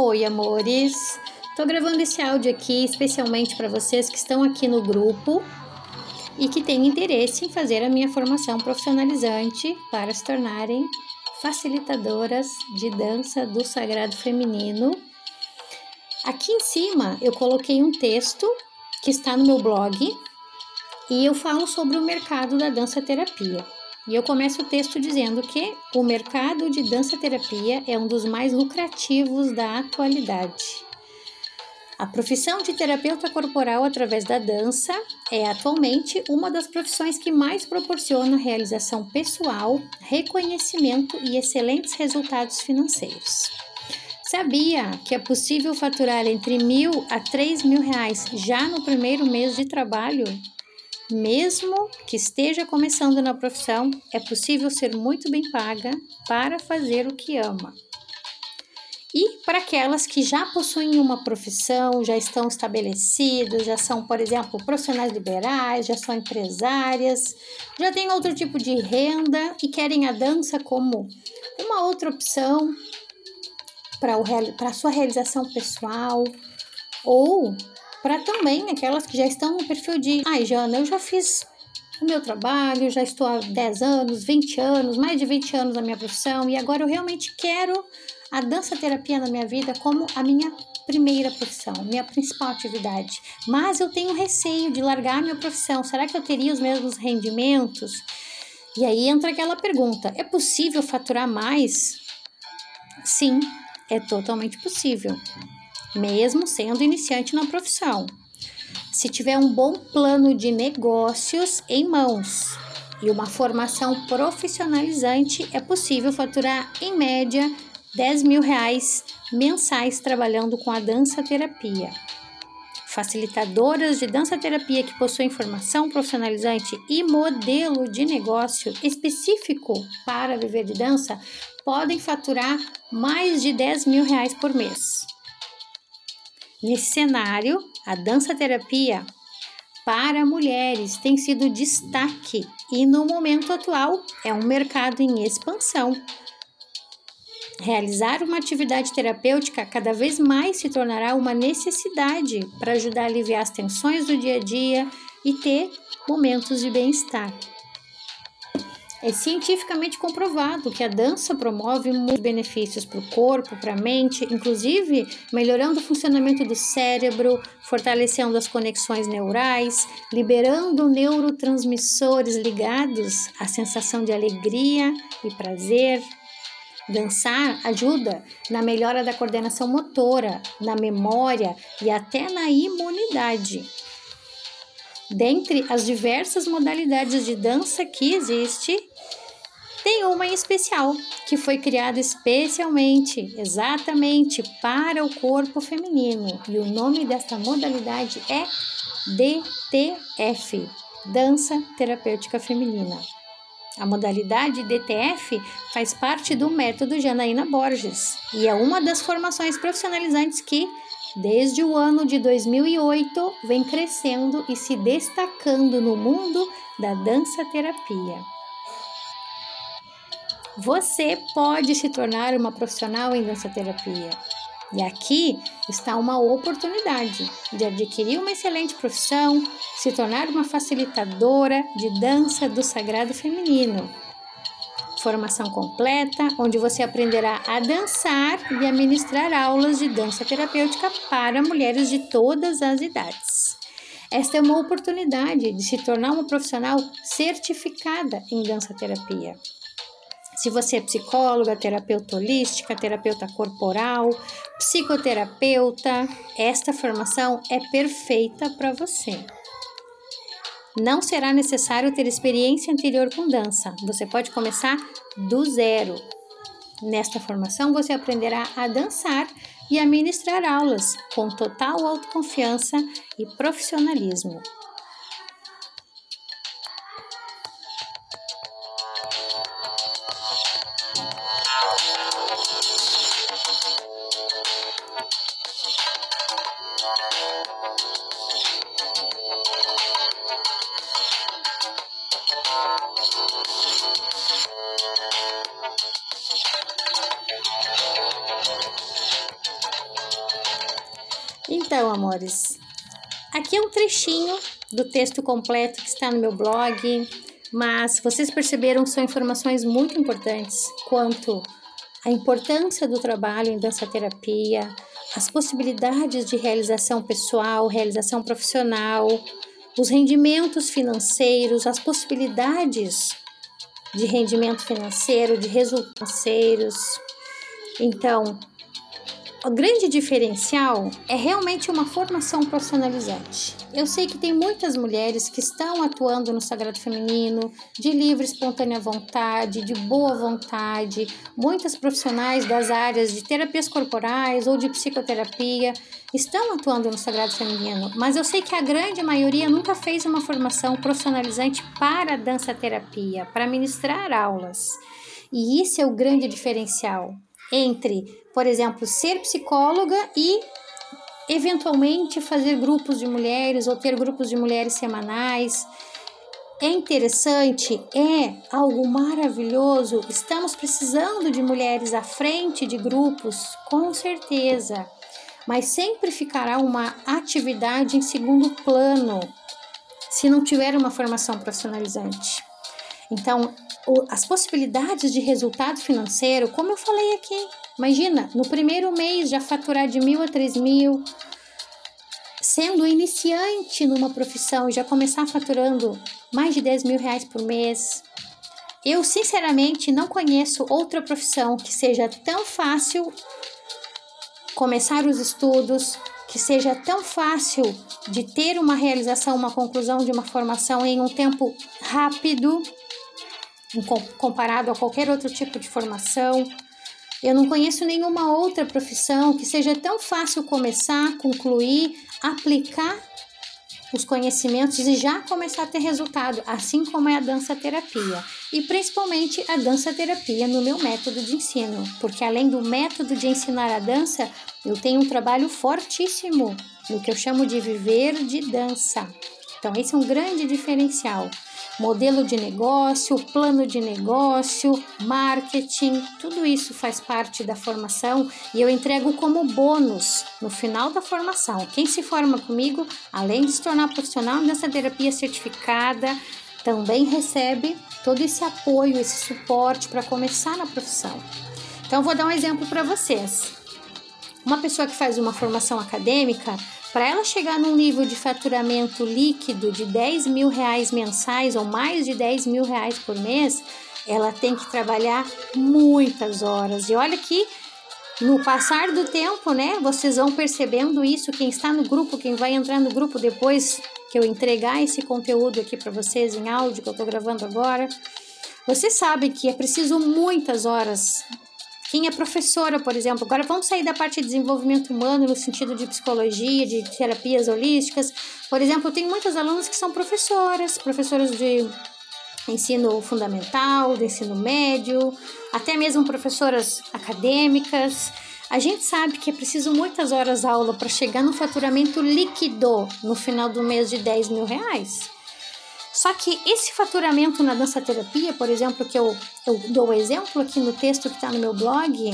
Oi, amores! Tô gravando esse áudio aqui especialmente para vocês que estão aqui no grupo e que têm interesse em fazer a minha formação profissionalizante para se tornarem facilitadoras de dança do sagrado feminino. Aqui em cima eu coloquei um texto que está no meu blog e eu falo sobre o mercado da dança terapia. E eu começo o texto dizendo que o mercado de dança-terapia é um dos mais lucrativos da atualidade. A profissão de terapeuta corporal através da dança é atualmente uma das profissões que mais proporciona realização pessoal, reconhecimento e excelentes resultados financeiros. Sabia que é possível faturar entre mil a três mil reais já no primeiro mês de trabalho? Mesmo que esteja começando na profissão, é possível ser muito bem paga para fazer o que ama. E para aquelas que já possuem uma profissão, já estão estabelecidos, já são, por exemplo, profissionais liberais, já são empresárias, já têm outro tipo de renda e querem a dança como uma outra opção para a sua realização pessoal ou para também aquelas que já estão no perfil de, ai, Jana, eu já fiz o meu trabalho, já estou há 10 anos, 20 anos, mais de 20 anos na minha profissão e agora eu realmente quero a dança terapia na minha vida como a minha primeira profissão, minha principal atividade. Mas eu tenho receio de largar a minha profissão. Será que eu teria os mesmos rendimentos? E aí entra aquela pergunta: é possível faturar mais? Sim, é totalmente possível mesmo sendo iniciante na profissão. Se tiver um bom plano de negócios em mãos e uma formação profissionalizante, é possível faturar em média 10 mil reais mensais trabalhando com a dança terapia. Facilitadoras de dança terapia que possuem formação profissionalizante e modelo de negócio específico para viver de dança podem faturar mais de 10 mil reais por mês. Nesse cenário, a dança-terapia para mulheres tem sido destaque e no momento atual é um mercado em expansão. Realizar uma atividade terapêutica cada vez mais se tornará uma necessidade para ajudar a aliviar as tensões do dia a dia e ter momentos de bem-estar. É cientificamente comprovado que a dança promove muitos benefícios para o corpo, para a mente, inclusive melhorando o funcionamento do cérebro, fortalecendo as conexões neurais, liberando neurotransmissores ligados à sensação de alegria e prazer. Dançar ajuda na melhora da coordenação motora, na memória e até na imunidade. Dentre as diversas modalidades de dança que existe, tem uma em especial que foi criada especialmente, exatamente para o corpo feminino, e o nome desta modalidade é DTF, Dança Terapêutica Feminina. A modalidade DTF faz parte do método Janaína Borges e é uma das formações profissionalizantes que desde o ano de 2008, vem crescendo e se destacando no mundo da dança terapia. Você pode se tornar uma profissional em dança terapia. E aqui está uma oportunidade de adquirir uma excelente profissão, se tornar uma facilitadora de dança do sagrado feminino Formação completa, onde você aprenderá a dançar e a ministrar aulas de dança terapêutica para mulheres de todas as idades. Esta é uma oportunidade de se tornar uma profissional certificada em dança terapia. Se você é psicóloga, terapeuta holística, terapeuta corporal, psicoterapeuta, esta formação é perfeita para você. Não será necessário ter experiência anterior com dança. Você pode começar do zero. Nesta formação, você aprenderá a dançar e a ministrar aulas com total autoconfiança e profissionalismo. Então, amores, aqui é um trechinho do texto completo que está no meu blog, mas vocês perceberam que são informações muito importantes quanto à importância do trabalho em dança terapia, as possibilidades de realização pessoal, realização profissional, os rendimentos financeiros, as possibilidades de rendimento financeiro, de resultados financeiros. Então, o grande diferencial é realmente uma formação profissionalizante. Eu sei que tem muitas mulheres que estão atuando no sagrado feminino de livre, espontânea vontade, de boa vontade, muitas profissionais das áreas de terapias corporais ou de psicoterapia estão atuando no sagrado feminino, mas eu sei que a grande maioria nunca fez uma formação profissionalizante para dança terapia, para ministrar aulas. E isso é o grande diferencial entre, por exemplo, ser psicóloga e eventualmente fazer grupos de mulheres ou ter grupos de mulheres semanais. É interessante, é algo maravilhoso. Estamos precisando de mulheres à frente de grupos, com certeza, mas sempre ficará uma atividade em segundo plano se não tiver uma formação profissionalizante. Então, as possibilidades de resultado financeiro, como eu falei aqui, imagina, no primeiro mês já faturar de mil a três mil, sendo iniciante numa profissão já começar faturando mais de 10 mil reais por mês. Eu, sinceramente, não conheço outra profissão que seja tão fácil começar os estudos, que seja tão fácil de ter uma realização, uma conclusão de uma formação em um tempo rápido comparado a qualquer outro tipo de formação. Eu não conheço nenhuma outra profissão que seja tão fácil começar, concluir, aplicar os conhecimentos e já começar a ter resultado, assim como é a dança terapia. E principalmente a dança terapia no meu método de ensino, porque além do método de ensinar a dança, eu tenho um trabalho fortíssimo no que eu chamo de viver de dança. Então, esse é um grande diferencial modelo de negócio, plano de negócio, marketing, tudo isso faz parte da formação e eu entrego como bônus no final da formação. Quem se forma comigo, além de se tornar profissional nessa terapia certificada, também recebe todo esse apoio, esse suporte para começar na profissão. Então, vou dar um exemplo para vocês. Uma pessoa que faz uma formação acadêmica, para ela chegar num nível de faturamento líquido de 10 mil reais mensais ou mais de 10 mil reais por mês, ela tem que trabalhar muitas horas. E olha que no passar do tempo, né, vocês vão percebendo isso. Quem está no grupo, quem vai entrar no grupo depois que eu entregar esse conteúdo aqui para vocês em áudio que eu estou gravando agora, você sabe que é preciso muitas horas quem é professora, por exemplo. Agora vamos sair da parte de desenvolvimento humano no sentido de psicologia, de terapias holísticas. Por exemplo, eu tenho muitas alunas que são professoras, professoras de ensino fundamental, de ensino médio, até mesmo professoras acadêmicas. A gente sabe que é preciso muitas horas aula para chegar no faturamento líquido no final do mês de 10 mil reais. Só que esse faturamento na dança terapia, por exemplo, que eu, eu dou exemplo aqui no texto que está no meu blog,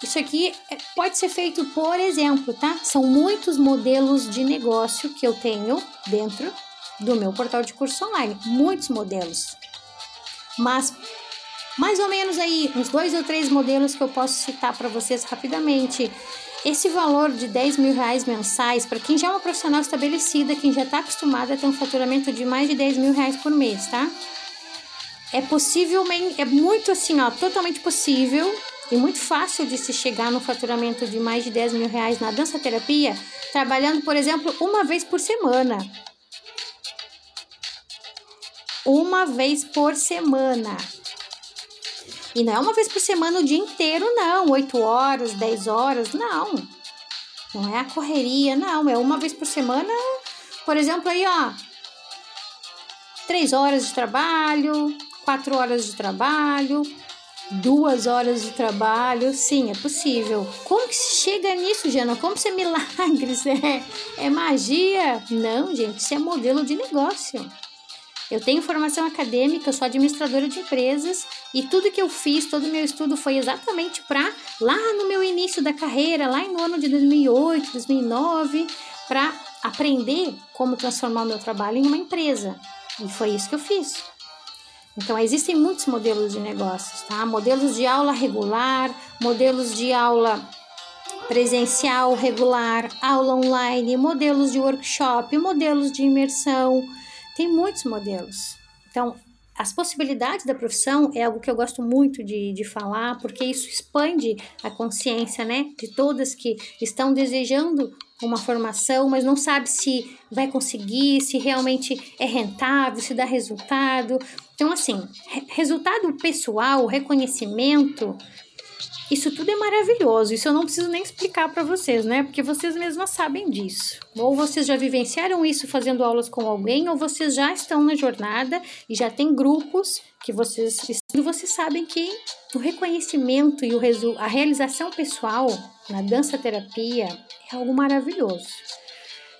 isso aqui é, pode ser feito por exemplo, tá? São muitos modelos de negócio que eu tenho dentro do meu portal de curso online, muitos modelos. Mas mais ou menos aí uns dois ou três modelos que eu posso citar para vocês rapidamente. Esse valor de 10 mil reais mensais, para quem já é uma profissional estabelecida, quem já está acostumada a ter um faturamento de mais de 10 mil reais por mês, tá? É possível, é muito assim, ó, totalmente possível e muito fácil de se chegar no faturamento de mais de 10 mil reais na dança terapia, trabalhando, por exemplo, uma vez por semana. Uma vez por semana. E não é uma vez por semana o dia inteiro, não. 8 horas, 10 horas, não. Não é a correria, não. É uma vez por semana, por exemplo, aí, ó. 3 horas de trabalho, 4 horas de trabalho, duas horas de trabalho, sim, é possível. Como que se chega nisso, Jana? Como se é milagres? É, é magia? Não, gente, isso é modelo de negócio. Eu tenho formação acadêmica, sou administradora de empresas e tudo que eu fiz, todo o meu estudo foi exatamente para lá no meu início da carreira, lá no ano de 2008, 2009, para aprender como transformar o meu trabalho em uma empresa. E foi isso que eu fiz. Então, existem muitos modelos de negócios, tá? Modelos de aula regular, modelos de aula presencial regular, aula online, modelos de workshop, modelos de imersão. Tem muitos modelos. Então, as possibilidades da profissão é algo que eu gosto muito de, de falar, porque isso expande a consciência, né? De todas que estão desejando uma formação, mas não sabe se vai conseguir, se realmente é rentável, se dá resultado. Então, assim, resultado pessoal, reconhecimento, isso tudo é maravilhoso. Isso eu não preciso nem explicar para vocês, né? Porque vocês mesmas sabem disso. Ou vocês já vivenciaram isso fazendo aulas com alguém, ou vocês já estão na jornada e já tem grupos que vocês e vocês sabem que o reconhecimento e o a realização pessoal na dança terapia é algo maravilhoso.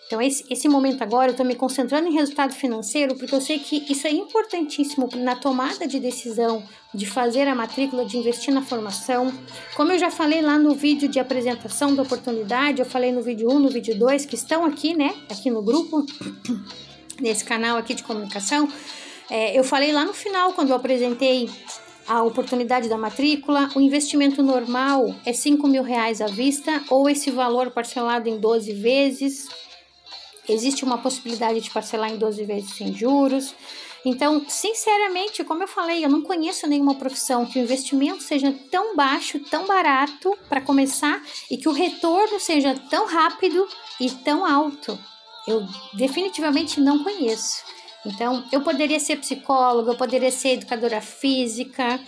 Então, esse, esse momento agora, eu estou me concentrando em resultado financeiro, porque eu sei que isso é importantíssimo na tomada de decisão de fazer a matrícula, de investir na formação. Como eu já falei lá no vídeo de apresentação da oportunidade, eu falei no vídeo 1, no vídeo 2, que estão aqui, né, aqui no grupo, nesse canal aqui de comunicação. É, eu falei lá no final, quando eu apresentei a oportunidade da matrícula, o investimento normal é 5 mil reais à vista ou esse valor parcelado em 12 vezes Existe uma possibilidade de parcelar em 12 vezes sem juros. Então, sinceramente, como eu falei, eu não conheço nenhuma profissão que o investimento seja tão baixo, tão barato para começar e que o retorno seja tão rápido e tão alto. Eu definitivamente não conheço. Então, eu poderia ser psicóloga, eu poderia ser educadora física,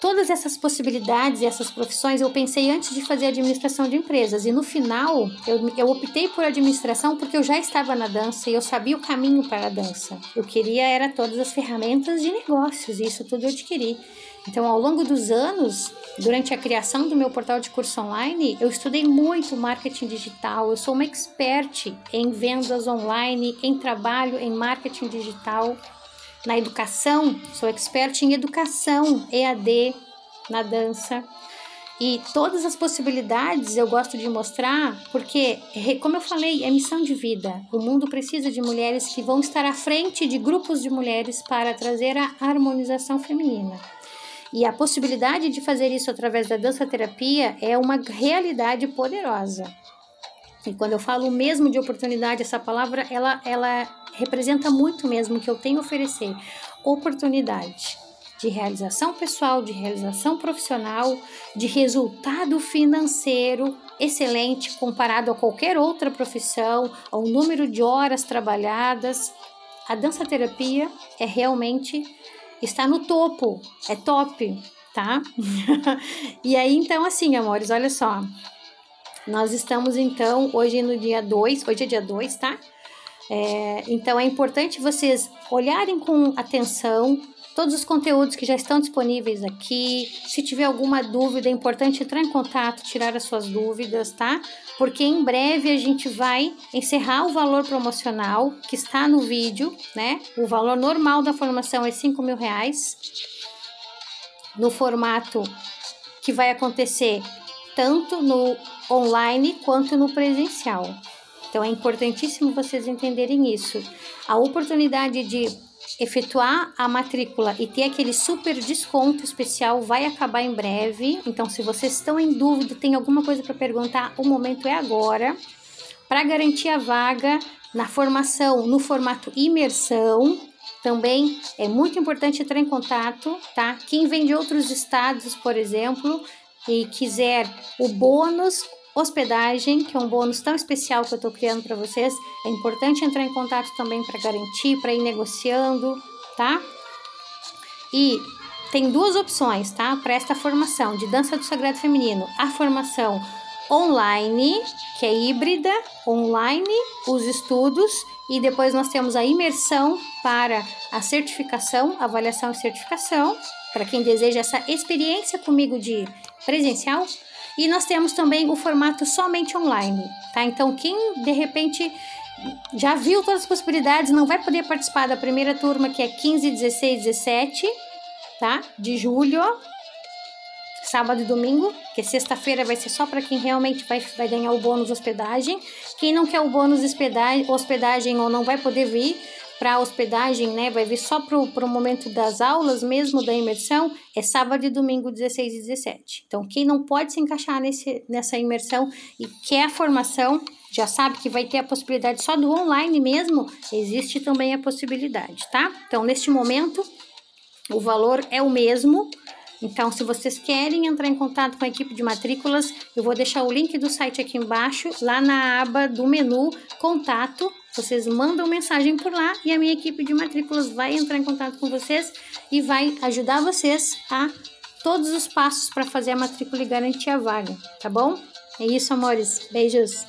Todas essas possibilidades e essas profissões eu pensei antes de fazer administração de empresas e no final eu, eu optei por administração porque eu já estava na dança e eu sabia o caminho para a dança. Eu queria era todas as ferramentas de negócios e isso tudo eu adquiri. Então, ao longo dos anos, durante a criação do meu portal de curso online, eu estudei muito marketing digital. Eu sou uma expert em vendas online, em trabalho em marketing digital na educação, sou expert em educação, EAD, na dança. E todas as possibilidades eu gosto de mostrar, porque, como eu falei, é missão de vida. O mundo precisa de mulheres que vão estar à frente de grupos de mulheres para trazer a harmonização feminina. E a possibilidade de fazer isso através da dança terapia é uma realidade poderosa. E quando eu falo mesmo de oportunidade, essa palavra ela, ela representa muito mesmo o que eu tenho a oferecer: oportunidade de realização pessoal, de realização profissional, de resultado financeiro excelente comparado a qualquer outra profissão, ao número de horas trabalhadas. A dança terapia é realmente está no topo, é top, tá? e aí então assim, amores, olha só. Nós estamos então hoje no dia 2, hoje é dia 2, tá? É, então é importante vocês olharem com atenção todos os conteúdos que já estão disponíveis aqui. Se tiver alguma dúvida, é importante entrar em contato, tirar as suas dúvidas, tá? Porque em breve a gente vai encerrar o valor promocional que está no vídeo, né? O valor normal da formação é 5 mil reais. No formato que vai acontecer tanto no online quanto no presencial. Então é importantíssimo vocês entenderem isso. A oportunidade de efetuar a matrícula e ter aquele super desconto especial vai acabar em breve. Então, se vocês estão em dúvida, tem alguma coisa para perguntar, o momento é agora. Para garantir a vaga na formação no formato imersão, também é muito importante entrar em contato, tá? Quem vem de outros estados, por exemplo, e quiser o bônus hospedagem, que é um bônus tão especial que eu estou criando para vocês. É importante entrar em contato também para garantir, para ir negociando, tá? E tem duas opções, tá? Para esta formação de dança do sagrado feminino: a formação online, que é híbrida, online, os estudos, e depois nós temos a imersão para a certificação, avaliação e certificação, para quem deseja essa experiência comigo de presencial e nós temos também o formato somente online, tá? Então, quem de repente já viu todas as possibilidades, não vai poder participar da primeira turma que é 15, 16, 17, tá? De julho, sábado e domingo, que sexta-feira vai ser só para quem realmente vai, vai ganhar o bônus hospedagem. Quem não quer o bônus hospedagem, hospedagem ou não vai poder vir para hospedagem, né? Vai vir só para o momento das aulas mesmo da imersão, é sábado e domingo 16 e 17. Então, quem não pode se encaixar nesse, nessa imersão e quer a formação, já sabe que vai ter a possibilidade só do online mesmo, existe também a possibilidade, tá? Então, neste momento, o valor é o mesmo. Então, se vocês querem entrar em contato com a equipe de matrículas, eu vou deixar o link do site aqui embaixo, lá na aba do menu Contato. Vocês mandam mensagem por lá e a minha equipe de matrículas vai entrar em contato com vocês e vai ajudar vocês a todos os passos para fazer a matrícula e garantir a vaga, tá bom? É isso, amores. Beijos.